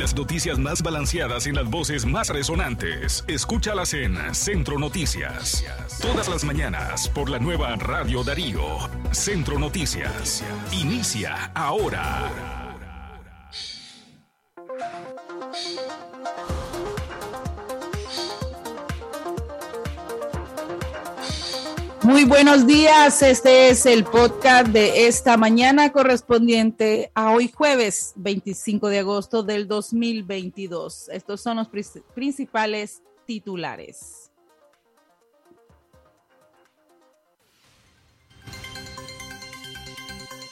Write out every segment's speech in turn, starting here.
Las noticias más balanceadas en las voces más resonantes. Escúchalas en Centro Noticias. Todas las mañanas por la nueva Radio Darío. Centro Noticias. Inicia ahora. Muy buenos días, este es el podcast de esta mañana correspondiente a hoy jueves 25 de agosto del 2022. Estos son los principales titulares.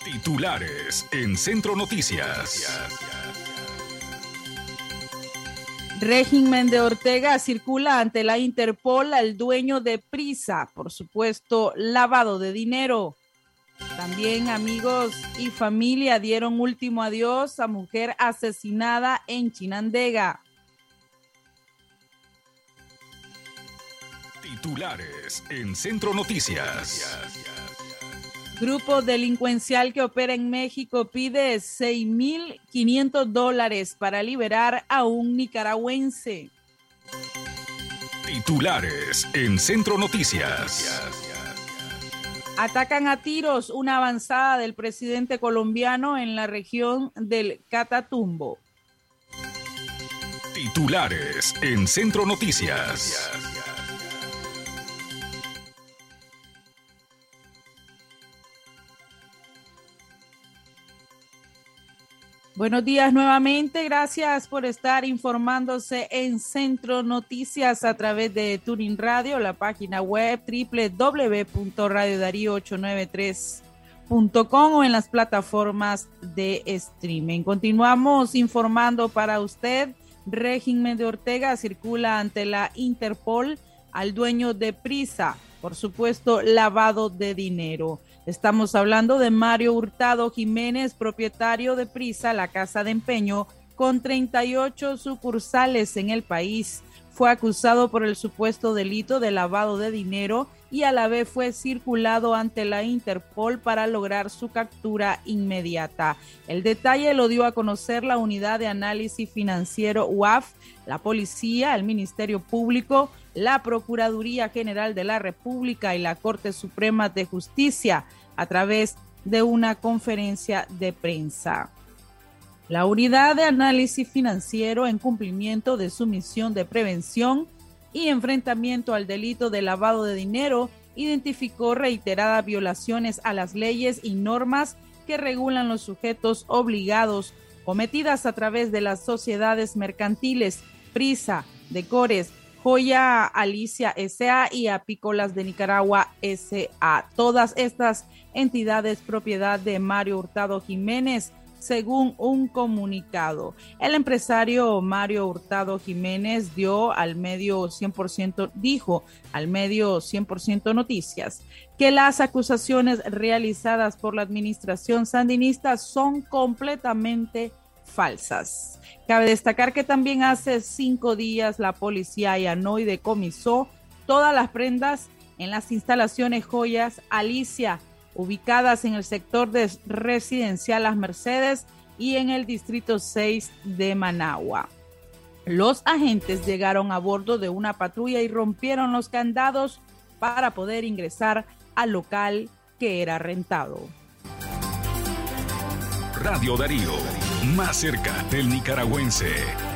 Titulares en Centro Noticias. Régimen de Ortega circula ante la Interpol al dueño de Prisa, por supuesto, lavado de dinero. También amigos y familia dieron último adiós a mujer asesinada en Chinandega. Titulares en Centro Noticias. Grupo delincuencial que opera en México pide 6.500 dólares para liberar a un nicaragüense. Titulares en Centro Noticias. Atacan a tiros una avanzada del presidente colombiano en la región del Catatumbo. Titulares en Centro Noticias. Buenos días nuevamente. Gracias por estar informándose en Centro Noticias a través de Turing Radio, la página web www.radiodarío893.com o en las plataformas de streaming. Continuamos informando para usted. Régimen de Ortega circula ante la Interpol al dueño de Prisa, por supuesto, lavado de dinero. Estamos hablando de Mario Hurtado Jiménez, propietario de Prisa, la casa de empeño, con 38 sucursales en el país. Fue acusado por el supuesto delito de lavado de dinero y a la vez fue circulado ante la Interpol para lograr su captura inmediata. El detalle lo dio a conocer la Unidad de Análisis Financiero UAF, la Policía, el Ministerio Público, la Procuraduría General de la República y la Corte Suprema de Justicia a través de una conferencia de prensa. La unidad de análisis financiero en cumplimiento de su misión de prevención y enfrentamiento al delito de lavado de dinero identificó reiteradas violaciones a las leyes y normas que regulan los sujetos obligados cometidas a través de las sociedades mercantiles Prisa, Decores, Joya Alicia SA y Apícolas de Nicaragua SA. Todas estas entidades propiedad de Mario Hurtado Jiménez, según un comunicado. El empresario Mario Hurtado Jiménez dio al medio 100%, dijo al medio 100% Noticias que las acusaciones realizadas por la administración sandinista son completamente falsas. Cabe destacar que también hace cinco días la policía allanó y decomisó todas las prendas en las instalaciones joyas Alicia ubicadas en el sector de residencial Las Mercedes y en el distrito 6 de Managua. Los agentes llegaron a bordo de una patrulla y rompieron los candados para poder ingresar al local que era rentado. Radio Darío, más cerca del nicaragüense.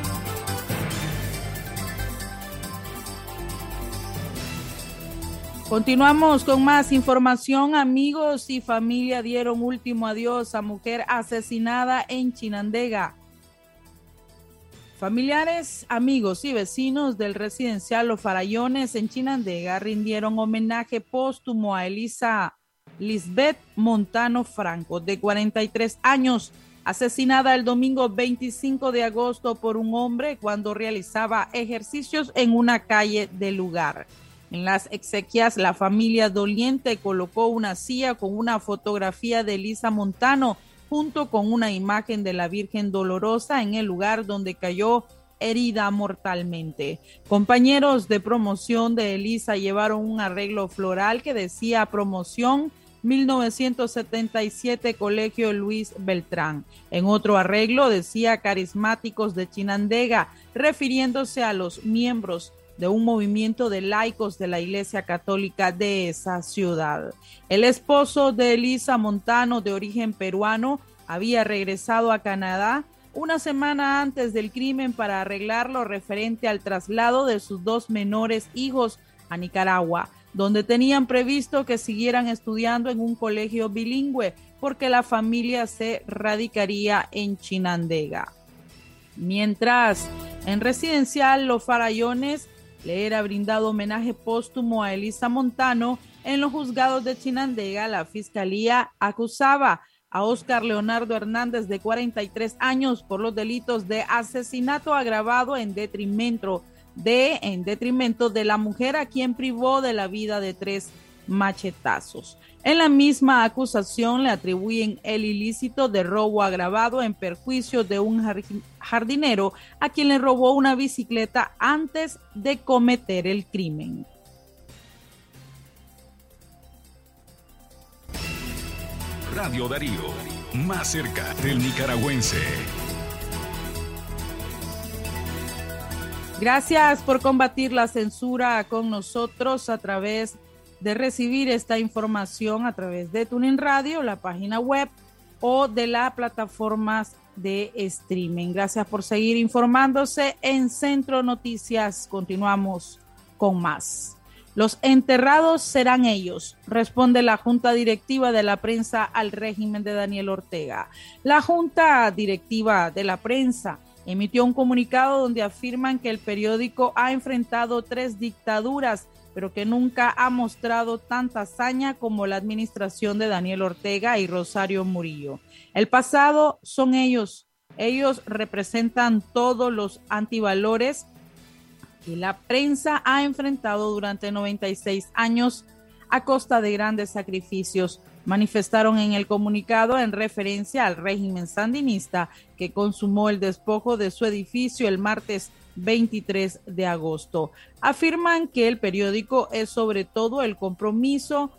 Continuamos con más información. Amigos y familia dieron último adiós a mujer asesinada en Chinandega. Familiares, amigos y vecinos del residencial Los Farallones en Chinandega rindieron homenaje póstumo a Elisa Lisbeth Montano Franco, de 43 años, asesinada el domingo 25 de agosto por un hombre cuando realizaba ejercicios en una calle del lugar. En las exequias, la familia doliente colocó una silla con una fotografía de Elisa Montano junto con una imagen de la Virgen Dolorosa en el lugar donde cayó herida mortalmente. Compañeros de promoción de Elisa llevaron un arreglo floral que decía promoción 1977 Colegio Luis Beltrán. En otro arreglo decía carismáticos de Chinandega, refiriéndose a los miembros de un movimiento de laicos de la Iglesia Católica de esa ciudad. El esposo de Elisa Montano, de origen peruano, había regresado a Canadá una semana antes del crimen para arreglar lo referente al traslado de sus dos menores hijos a Nicaragua, donde tenían previsto que siguieran estudiando en un colegio bilingüe porque la familia se radicaría en Chinandega. Mientras en residencial Los Farallones le era brindado homenaje póstumo a Elisa Montano en los juzgados de Chinandega, la fiscalía acusaba a Oscar Leonardo Hernández de 43 años por los delitos de asesinato agravado en detrimento de en detrimento de la mujer a quien privó de la vida de tres machetazos. En la misma acusación le atribuyen el ilícito de robo agravado en perjuicio de un jardinero a quien le robó una bicicleta antes de cometer el crimen. Radio Darío, más cerca del nicaragüense. Gracias por combatir la censura con nosotros a través de recibir esta información a través de Tuning Radio, la página web o de las plataformas de streaming. Gracias por seguir informándose en Centro Noticias. Continuamos con más. Los enterrados serán ellos, responde la Junta Directiva de la Prensa al régimen de Daniel Ortega. La Junta Directiva de la Prensa emitió un comunicado donde afirman que el periódico ha enfrentado tres dictaduras, pero que nunca ha mostrado tanta hazaña como la administración de Daniel Ortega y Rosario Murillo. El pasado son ellos. Ellos representan todos los antivalores que la prensa ha enfrentado durante 96 años a costa de grandes sacrificios, manifestaron en el comunicado en referencia al régimen sandinista que consumó el despojo de su edificio el martes 23 de agosto. Afirman que el periódico es sobre todo el compromiso,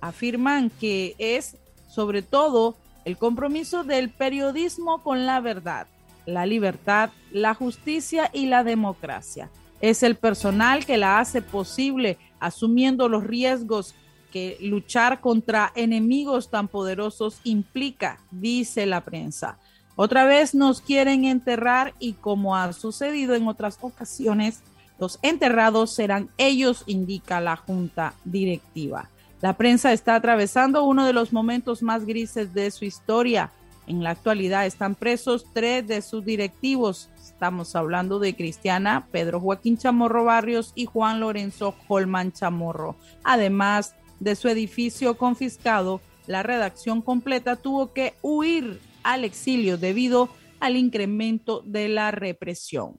afirman que es sobre todo el compromiso del periodismo con la verdad, la libertad, la justicia y la democracia. Es el personal que la hace posible, asumiendo los riesgos que luchar contra enemigos tan poderosos implica, dice la prensa. Otra vez nos quieren enterrar y como ha sucedido en otras ocasiones, los enterrados serán ellos, indica la junta directiva. La prensa está atravesando uno de los momentos más grises de su historia. En la actualidad están presos tres de sus directivos, Estamos hablando de Cristiana, Pedro Joaquín Chamorro Barrios y Juan Lorenzo Holman Chamorro. Además de su edificio confiscado, la redacción completa tuvo que huir al exilio debido al incremento de la represión.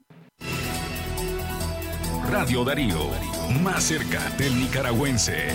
Radio Darío, más cerca del nicaragüense.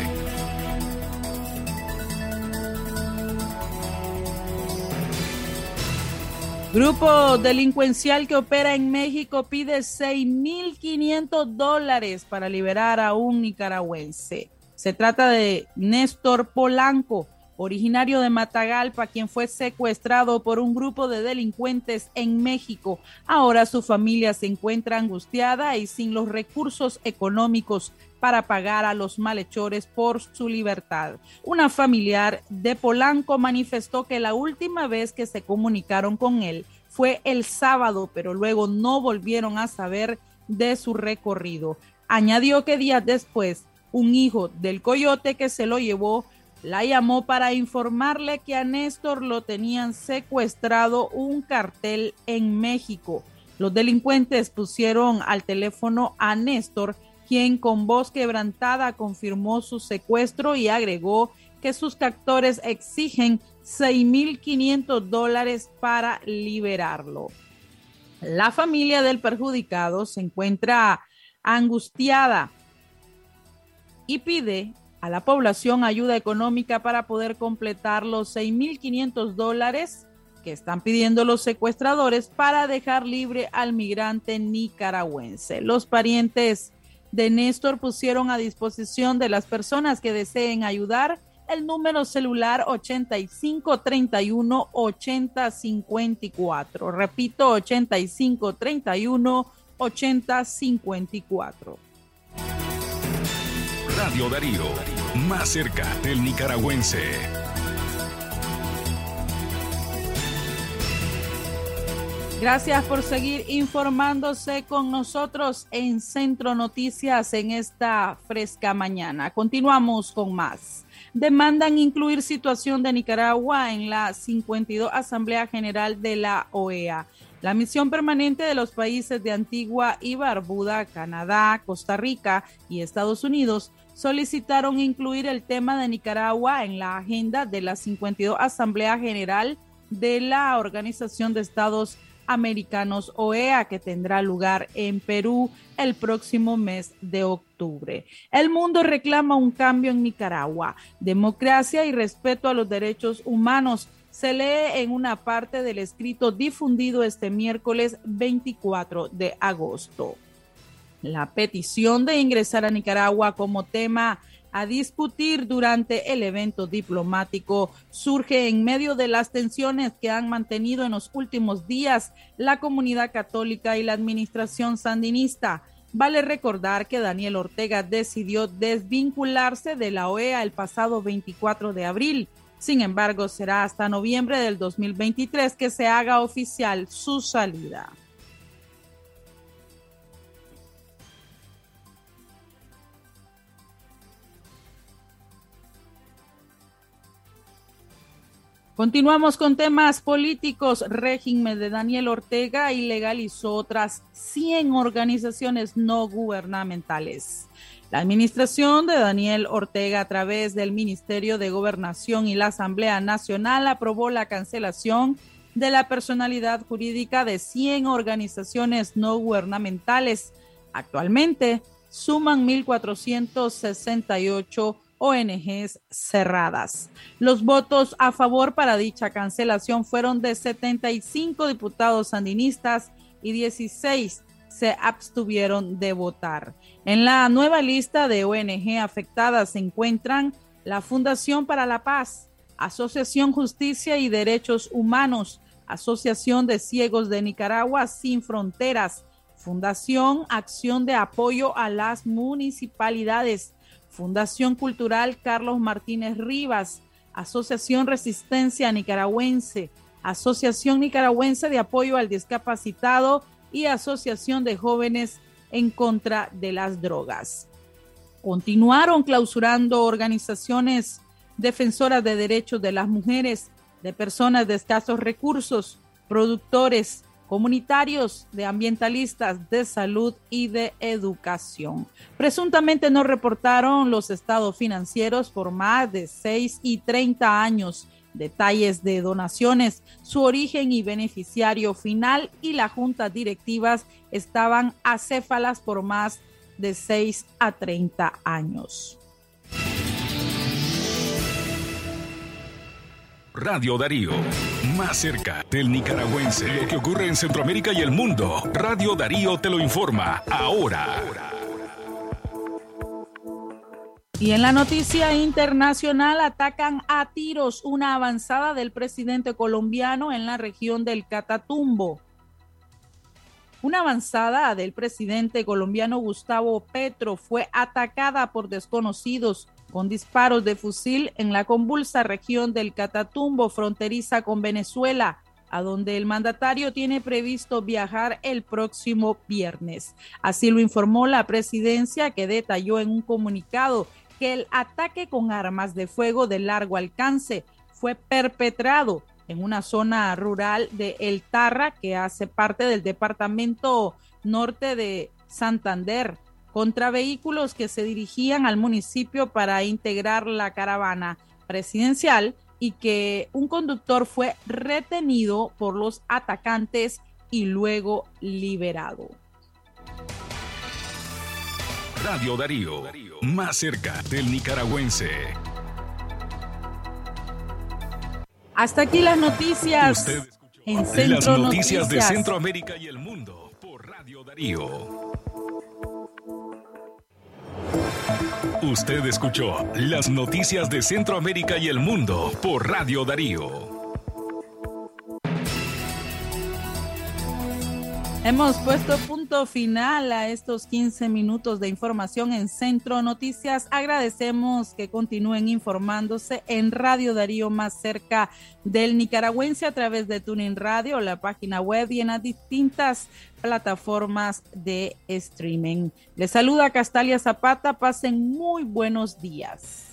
Grupo delincuencial que opera en México pide 6.500 dólares para liberar a un nicaragüense. Se trata de Néstor Polanco, originario de Matagalpa, quien fue secuestrado por un grupo de delincuentes en México. Ahora su familia se encuentra angustiada y sin los recursos económicos para pagar a los malhechores por su libertad. Una familiar de Polanco manifestó que la última vez que se comunicaron con él fue el sábado, pero luego no volvieron a saber de su recorrido. Añadió que días después, un hijo del coyote que se lo llevó la llamó para informarle que a Néstor lo tenían secuestrado un cartel en México. Los delincuentes pusieron al teléfono a Néstor quien con voz quebrantada confirmó su secuestro y agregó que sus captores exigen 6.500 dólares para liberarlo. La familia del perjudicado se encuentra angustiada y pide a la población ayuda económica para poder completar los 6.500 dólares que están pidiendo los secuestradores para dejar libre al migrante nicaragüense. Los parientes de Néstor pusieron a disposición de las personas que deseen ayudar el número celular 8531 8054. Repito, 8531 8054. Radio Darío, más cerca del nicaragüense. Gracias por seguir informándose con nosotros en Centro Noticias en esta fresca mañana. Continuamos con más. Demandan incluir situación de Nicaragua en la 52 Asamblea General de la OEA. La misión permanente de los países de Antigua y Barbuda, Canadá, Costa Rica y Estados Unidos solicitaron incluir el tema de Nicaragua en la agenda de la 52 Asamblea General de la Organización de Estados Americanos OEA que tendrá lugar en Perú el próximo mes de octubre. El mundo reclama un cambio en Nicaragua, democracia y respeto a los derechos humanos. Se lee en una parte del escrito difundido este miércoles 24 de agosto. La petición de ingresar a Nicaragua como tema a discutir durante el evento diplomático surge en medio de las tensiones que han mantenido en los últimos días la comunidad católica y la administración sandinista. Vale recordar que Daniel Ortega decidió desvincularse de la OEA el pasado 24 de abril. Sin embargo, será hasta noviembre del 2023 que se haga oficial su salida. Continuamos con temas políticos. Régimen de Daniel Ortega ilegalizó otras 100 organizaciones no gubernamentales. La administración de Daniel Ortega a través del Ministerio de Gobernación y la Asamblea Nacional aprobó la cancelación de la personalidad jurídica de 100 organizaciones no gubernamentales. Actualmente suman 1.468 ONGs cerradas. Los votos a favor para dicha cancelación fueron de 75 diputados sandinistas y 16 se abstuvieron de votar. En la nueva lista de ONG afectadas se encuentran la Fundación para la Paz, Asociación Justicia y Derechos Humanos, Asociación de Ciegos de Nicaragua Sin Fronteras, Fundación Acción de Apoyo a las Municipalidades, Fundación Cultural Carlos Martínez Rivas, Asociación Resistencia Nicaragüense, Asociación Nicaragüense de Apoyo al Discapacitado y Asociación de Jóvenes en contra de las drogas. Continuaron clausurando organizaciones defensoras de derechos de las mujeres, de personas de escasos recursos, productores, comunitarios, de ambientalistas, de salud y de educación. Presuntamente no reportaron los estados financieros por más de 6 y 30 años, detalles de donaciones, su origen y beneficiario final y las juntas directivas estaban acéfalas por más de 6 a 30 años. Radio Darío, más cerca del nicaragüense. Lo que ocurre en Centroamérica y el mundo. Radio Darío te lo informa ahora. Y en la noticia internacional atacan a tiros una avanzada del presidente colombiano en la región del Catatumbo. Una avanzada del presidente colombiano Gustavo Petro fue atacada por desconocidos con disparos de fusil en la convulsa región del Catatumbo, fronteriza con Venezuela, a donde el mandatario tiene previsto viajar el próximo viernes. Así lo informó la presidencia, que detalló en un comunicado que el ataque con armas de fuego de largo alcance fue perpetrado en una zona rural de El Tarra, que hace parte del departamento norte de Santander contra vehículos que se dirigían al municipio para integrar la caravana presidencial y que un conductor fue retenido por los atacantes y luego liberado. Radio Darío, más cerca del nicaragüense. Hasta aquí las noticias en Centro las noticias de Centroamérica y el mundo por Radio Darío. Usted escuchó las noticias de Centroamérica y el mundo por Radio Darío. Hemos puesto punto final a estos 15 minutos de información en Centro Noticias. Agradecemos que continúen informándose en Radio Darío más cerca del nicaragüense a través de Tuning Radio, la página web y en las distintas plataformas de streaming. Les saluda Castalia Zapata. Pasen muy buenos días.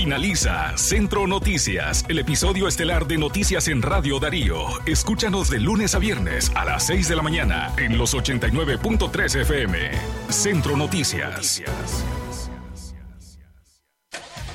Finaliza Centro Noticias, el episodio estelar de Noticias en Radio Darío. Escúchanos de lunes a viernes a las 6 de la mañana en los 89.3 FM. Centro Noticias.